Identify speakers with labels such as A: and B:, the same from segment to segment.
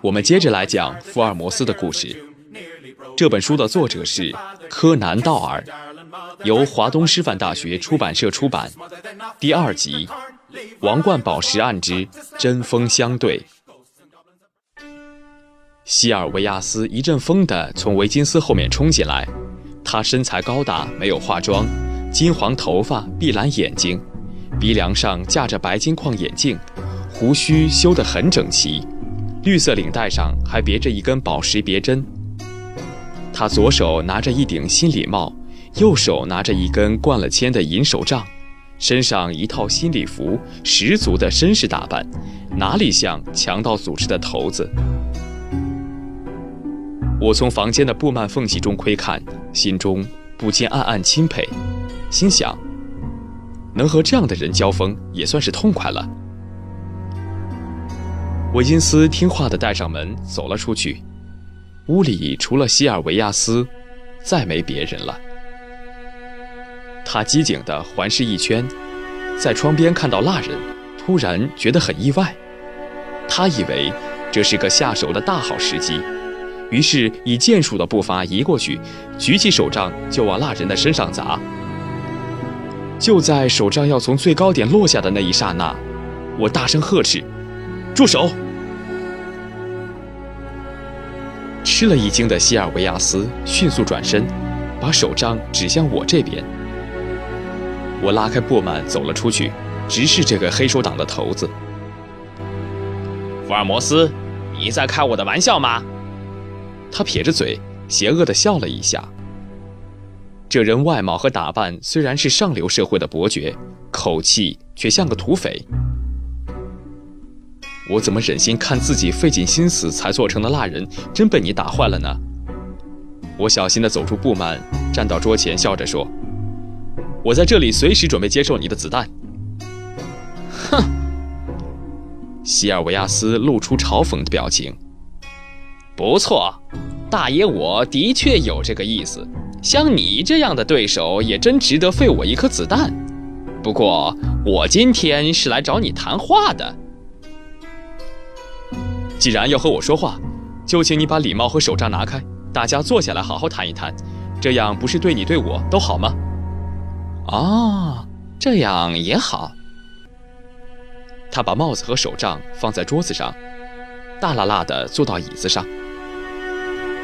A: 我们接着来讲福尔摩斯的故事。这本书的作者是柯南·道尔，由华东师范大学出版社出版。第二集《王冠宝石案之针锋相对》。西尔维亚斯一阵风地从维金斯后面冲进来，他身材高大，没有化妆，金黄头发，碧蓝眼睛，鼻梁上架着白金框眼镜。胡须修得很整齐，绿色领带上还别着一根宝石别针。他左手拿着一顶新礼帽，右手拿着一根灌了铅的银手杖，身上一套新礼服，十足的绅士打扮，哪里像强盗组织的头子？我从房间的布幔缝隙中窥看，心中不禁暗暗钦佩，心想：能和这样的人交锋，也算是痛快了。维金斯听话地带上门走了出去，屋里除了西尔维亚斯，再没别人了。他机警地环视一圈，在窗边看到蜡人，突然觉得很意外。他以为这是个下手的大好时机，于是以剑术的步伐移过去，举起手杖就往蜡人的身上砸。就在手杖要从最高点落下的那一刹那，我大声呵斥：“住手！”吃了一惊的西尔维亚斯迅速转身，把手杖指向我这边。我拉开布幔走了出去，直视这个黑手党的头子。
B: 福尔摩斯，你在开我的玩笑吗？
A: 他撇着嘴，邪恶地笑了一下。这人外貌和打扮虽然是上流社会的伯爵，口气却像个土匪。我怎么忍心看自己费尽心思才做成的蜡人真被你打坏了呢？我小心地走出布幔，站到桌前，笑着说：“我在这里随时准备接受你的子弹。”
B: 哼！
A: 西尔维亚斯露出嘲讽的表情。
B: 不错，大爷，我的确有这个意思。像你这样的对手，也真值得费我一颗子弹。不过，我今天是来找你谈话的。
A: 既然要和我说话，就请你把礼帽和手杖拿开，大家坐下来好好谈一谈，这样不是对你对我都好吗？
B: 哦，这样也好。
A: 他把帽子和手杖放在桌子上，大喇喇地坐到椅子上。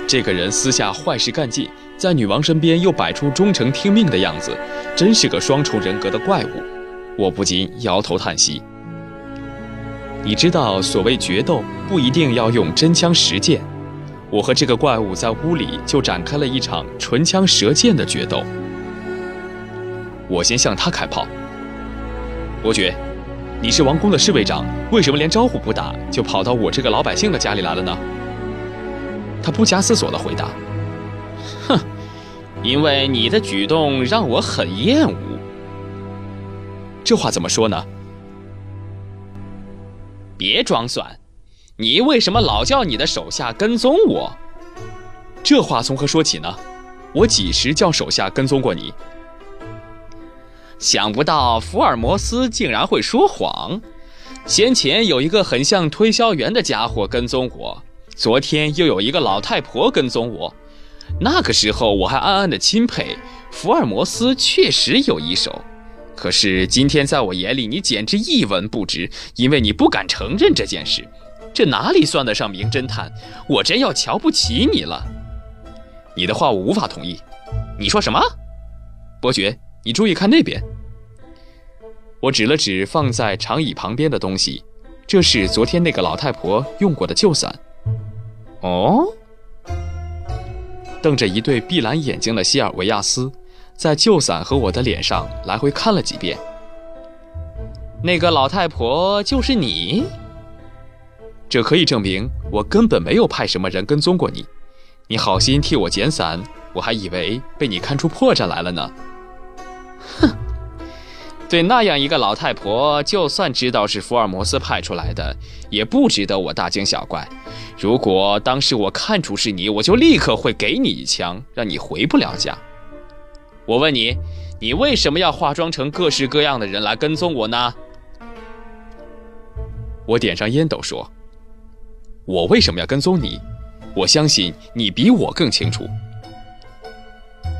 A: 这个人私下坏事干尽，在女王身边又摆出忠诚听命的样子，真是个双重人格的怪物。我不禁摇头叹息。你知道，所谓决斗不一定要用真枪实剑。我和这个怪物在屋里就展开了一场唇枪舌剑的决斗。我先向他开炮。伯爵，你是王宫的侍卫长，为什么连招呼不打就跑到我这个老百姓的家里来了呢？他不加思索地回答：“
B: 哼，因为你的举动让我很厌恶。”
A: 这话怎么说呢？
B: 别装蒜，你为什么老叫你的手下跟踪我？
A: 这话从何说起呢？我几时叫手下跟踪过你？
B: 想不到福尔摩斯竟然会说谎。先前有一个很像推销员的家伙跟踪我，昨天又有一个老太婆跟踪我。那个时候我还暗暗的钦佩福尔摩斯，确实有一手。可是今天，在我眼里，你简直一文不值，因为你不敢承认这件事。这哪里算得上名侦探？我真要瞧不起你了。
A: 你的话我无法同意。
B: 你说什么？
A: 伯爵，你注意看那边。我指了指放在长椅旁边的东西，这是昨天那个老太婆用过的旧伞。
B: 哦。
A: 瞪着一对碧蓝眼睛的西尔维亚斯。在旧伞和我的脸上来回看了几遍。
B: 那个老太婆就是你？
A: 这可以证明我根本没有派什么人跟踪过你。你好心替我捡伞，我还以为被你看出破绽来了呢。
B: 哼，对那样一个老太婆，就算知道是福尔摩斯派出来的，也不值得我大惊小怪。如果当时我看出是你，我就立刻会给你一枪，让你回不了家。我问你，你为什么要化妆成各式各样的人来跟踪我呢？
A: 我点上烟斗说：“我为什么要跟踪你？我相信你比我更清楚。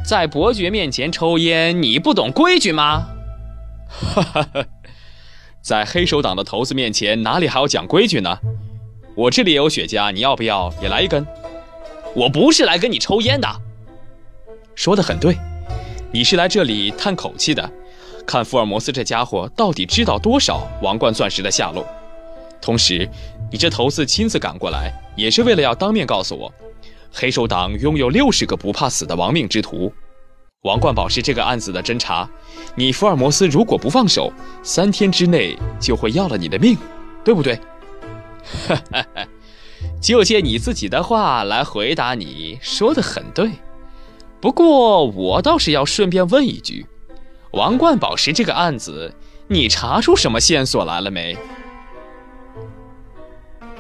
B: 在伯爵面前抽烟，你不懂规矩吗？”
A: 哈哈哈，在黑手党的头子面前，哪里还要讲规矩呢？我这里有雪茄，你要不要也来一根？
B: 我不是来跟你抽烟的。
A: 说的很对，你是来这里叹口气的，看福尔摩斯这家伙到底知道多少王冠钻石的下落。同时，你这头子亲自赶过来，也是为了要当面告诉我，黑手党拥有六十个不怕死的亡命之徒。王冠宝石这个案子的侦查，你福尔摩斯如果不放手，三天之内就会要了你的命，对不对？
B: 哈哈哈，就借你自己的话来回答，你说的很对。不过我倒是要顺便问一句，王冠宝石这个案子，你查出什么线索来了没？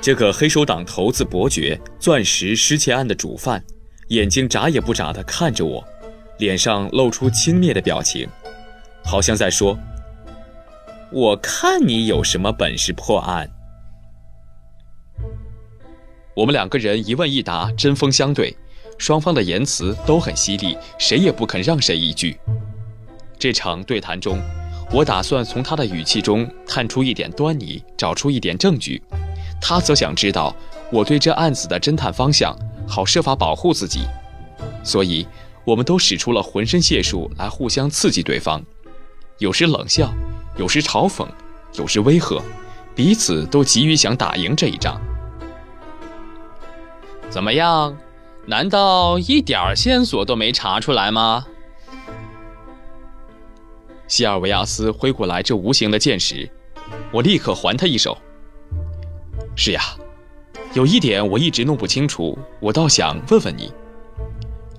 A: 这个黑手党头子伯爵钻石失窃案的主犯，眼睛眨也不眨地看着我。脸上露出轻蔑的表情，好像在说：“我看你有什么本事破案。”我们两个人一问一答，针锋相对，双方的言辞都很犀利，谁也不肯让谁一句。这场对谈中，我打算从他的语气中探出一点端倪，找出一点证据；他则想知道我对这案子的侦探方向，好设法保护自己。所以。我们都使出了浑身解数来互相刺激对方，有时冷笑，有时嘲讽，有时威吓，彼此都急于想打赢这一仗。
B: 怎么样？难道一点线索都没查出来吗？
A: 西尔维亚斯挥过来这无形的剑时，我立刻还他一手。是呀，有一点我一直弄不清楚，我倒想问问你。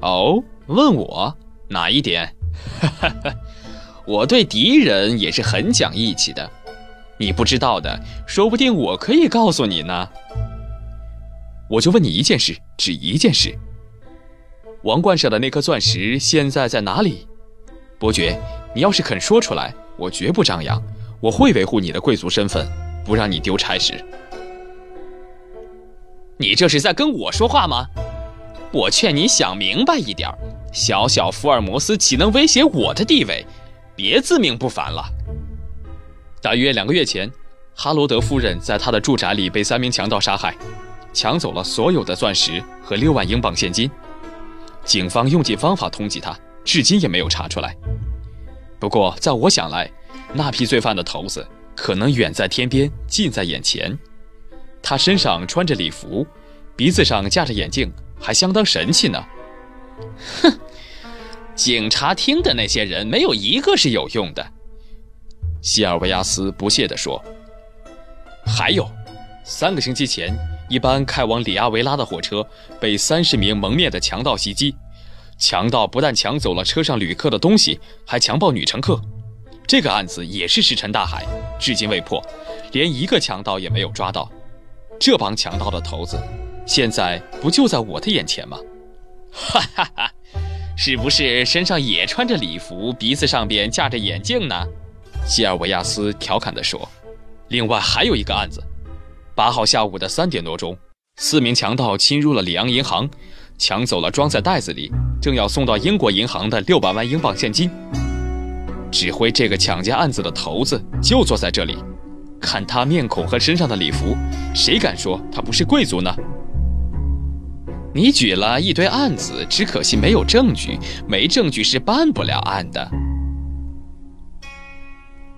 B: 哦。问我哪一点？哈 哈我对敌人也是很讲义气的。你不知道的，说不定我可以告诉你呢。
A: 我就问你一件事，只一件事。王冠上的那颗钻石现在在哪里？伯爵，你要是肯说出来，我绝不张扬，我会维护你的贵族身份，不让你丢差事。
B: 你这是在跟我说话吗？我劝你想明白一点。小小福尔摩斯岂能威胁我的地位？别自命不凡了。
A: 大约两个月前，哈罗德夫人在她的住宅里被三名强盗杀害，抢走了所有的钻石和六万英镑现金。警方用尽方法通缉他，至今也没有查出来。不过，在我想来，那批罪犯的头子可能远在天边，近在眼前。他身上穿着礼服，鼻子上架着眼镜，还相当神气呢。
B: 哼，警察厅的那些人没有一个是有用的。”
A: 西尔维亚斯不屑地说。“还有，三个星期前，一班开往里亚维拉的火车被三十名蒙面的强盗袭击。强盗不但抢走了车上旅客的东西，还强暴女乘客。这个案子也是石沉大海，至今未破，连一个强盗也没有抓到。这帮强盗的头子，现在不就在我的眼前吗？”
B: 哈哈哈，是不是身上也穿着礼服，鼻子上边架着眼镜呢？
A: 西尔维亚斯调侃地说。另外还有一个案子，八号下午的三点多钟，四名强盗侵入了里昂银行，抢走了装在袋子里、正要送到英国银行的六百万英镑现金。指挥这个抢劫案子的头子就坐在这里，看他面孔和身上的礼服，谁敢说他不是贵族呢？
B: 你举了一堆案子，只可惜没有证据，没证据是办不了案的。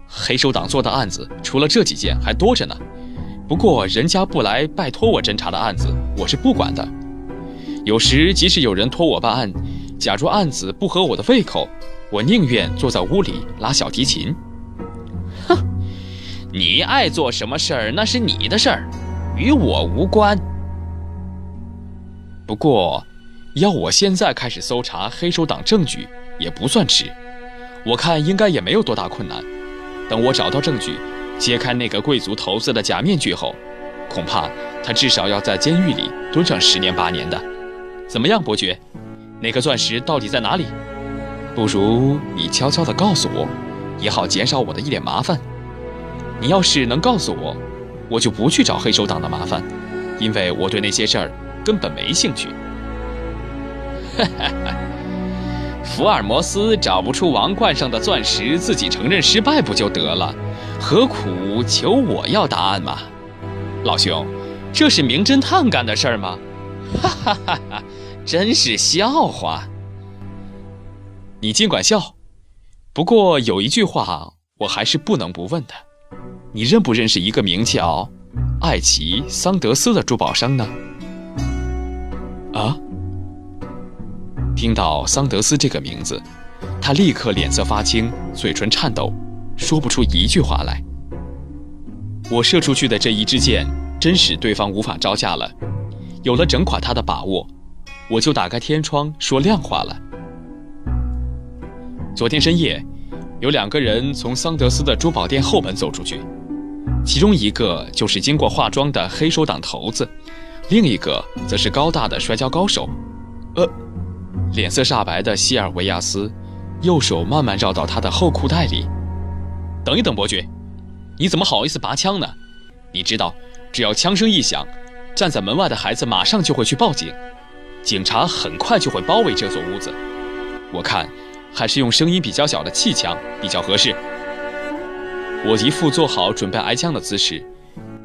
A: 黑手党做的案子，除了这几件还多着呢。不过人家不来拜托我侦查的案子，我是不管的。有时即使有人托我办案，假如案子不合我的胃口，我宁愿坐在屋里拉小提琴。
B: 哼，你爱做什么事儿那是你的事儿，与我无关。
A: 不过，要我现在开始搜查黑手党证据也不算迟，我看应该也没有多大困难。等我找到证据，揭开那个贵族头子的假面具后，恐怕他至少要在监狱里蹲上十年八年的。怎么样，伯爵？那颗钻石到底在哪里？不如你悄悄地告诉我，也好减少我的一点麻烦。你要是能告诉我，我就不去找黑手党的麻烦，因为我对那些事儿根本没兴趣。
B: 哈哈，福尔摩斯找不出王冠上的钻石，自己承认失败不就得了？何苦求我要答案嘛？老兄，这是名侦探干的事儿吗？哈哈哈哈，真是笑话。
A: 你尽管笑，不过有一句话我还是不能不问的：你认不认识一个名叫艾奇桑德斯的珠宝商呢？啊？听到桑德斯这个名字，他立刻脸色发青，嘴唇颤抖，说不出一句话来。我射出去的这一支箭，真使对方无法招架了。有了整垮他的把握，我就打开天窗说亮话了。昨天深夜，有两个人从桑德斯的珠宝店后门走出去，其中一个就是经过化妆的黑手党头子，另一个则是高大的摔跤高手。呃。脸色煞白的西尔维亚斯，右手慢慢绕到他的后裤袋里。等一等，伯爵，你怎么好意思拔枪呢？你知道，只要枪声一响，站在门外的孩子马上就会去报警，警察很快就会包围这座屋子。我看，还是用声音比较小的气枪比较合适。我一副做好准备挨枪的姿势，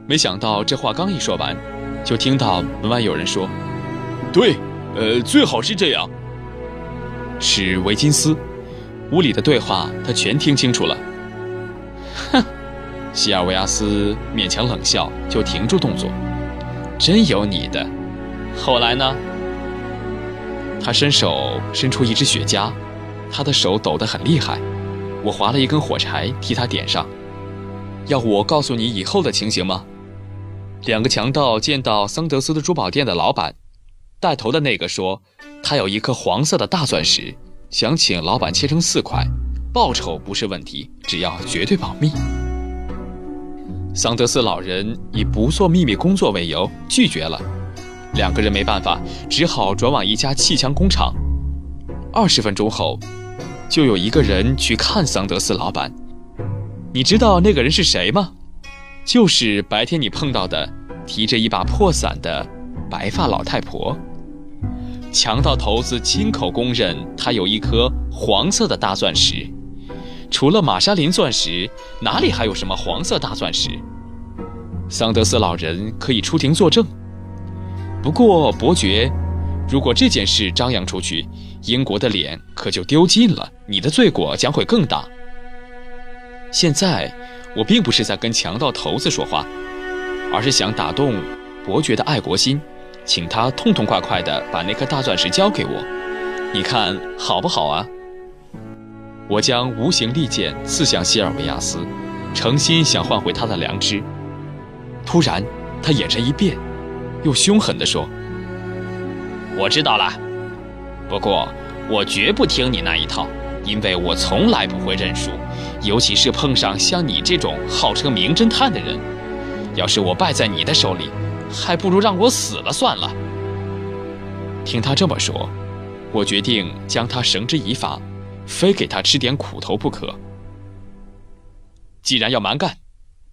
A: 没想到这话刚一说完，就听到门外有人说：“
C: 对，呃，最好是这样。”
A: 是维金斯，屋里的对话他全听清楚了。
B: 哼，
A: 西尔维亚斯勉强冷笑，就停住动作。
B: 真有你的。后来呢？
A: 他伸手伸出一支雪茄，他的手抖得很厉害。我划了一根火柴替他点上。要我告诉你以后的情形吗？两个强盗见到桑德斯的珠宝店的老板，带头的那个说。他有一颗黄色的大钻石，想请老板切成四块，报酬不是问题，只要绝对保密。桑德斯老人以不做秘密工作为由拒绝了，两个人没办法，只好转往一家气枪工厂。二十分钟后，就有一个人去看桑德斯老板。你知道那个人是谁吗？就是白天你碰到的，提着一把破伞的白发老太婆。强盗头子亲口供认，他有一颗黄色的大钻石。除了玛莎琳钻石，哪里还有什么黄色大钻石？桑德斯老人可以出庭作证。不过，伯爵，如果这件事张扬出去，英国的脸可就丢尽了，你的罪过将会更大。现在，我并不是在跟强盗头子说话，而是想打动伯爵的爱国心。请他痛痛快快地把那颗大钻石交给我，你看好不好啊？我将无形利剑刺向希尔维亚斯，诚心想换回他的良知。突然，他眼神一变，又凶狠地说：“
B: 我知道了，不过我绝不听你那一套，因为我从来不会认输，尤其是碰上像你这种号称名侦探的人。要是我败在你的手里。”还不如让我死了算了。
A: 听他这么说，我决定将他绳之以法，非给他吃点苦头不可。既然要蛮干，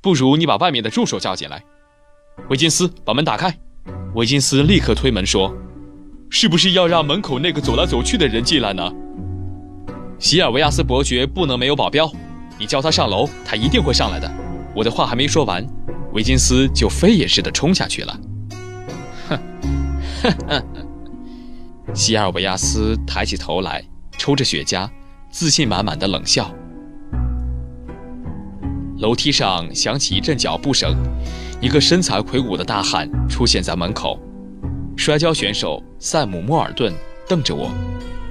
A: 不如你把外面的助手叫进来。维金斯，把门打开。维金斯立刻推门说：“是不是要让门口那个走来走去的人进来呢？”席尔维亚斯伯爵不能没有保镖，你叫他上楼，他一定会上来的。我的话还没说完。维金斯就飞也似的冲下去了。
B: 哼，哼哼。
A: 西尔维亚斯抬起头来，抽着雪茄，自信满满的冷笑。楼梯上响起一阵脚步声，一个身材魁梧的大汉出现在门口。摔跤选手塞姆·莫尔顿瞪着我，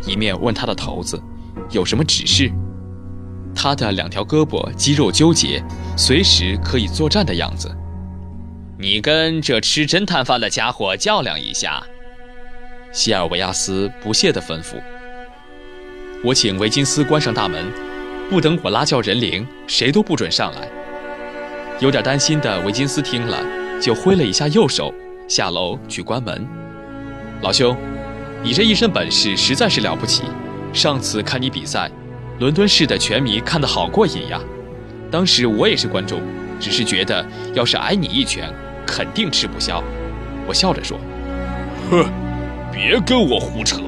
A: 一面问他的头子有什么指示。他的两条胳膊肌肉纠结，随时可以作战的样子。
B: 你跟这吃侦探饭的家伙较量一下，
A: 希尔维亚斯不屑地吩咐。我请维金斯关上大门，不等我拉叫人铃，谁都不准上来。有点担心的维金斯听了，就挥了一下右手，下楼去关门。老兄，你这一身本事实在是了不起。上次看你比赛。伦敦市的拳迷看得好过瘾呀，当时我也是观众，只是觉得要是挨你一拳，肯定吃不消。我笑着说：“
C: 哼，别跟我胡扯。”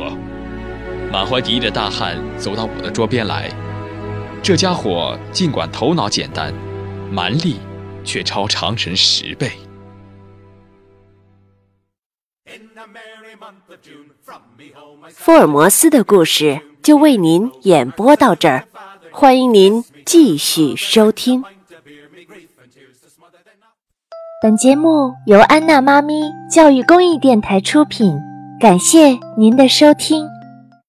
A: 满怀敌意的大汉走到我的桌边来，这家伙尽管头脑简单，蛮力却超常人十倍。
D: 福尔摩斯的故事就为您演播到这儿，欢迎您继续收听。
E: 本节目由安娜妈咪教育公益电台出品，感谢您的收听。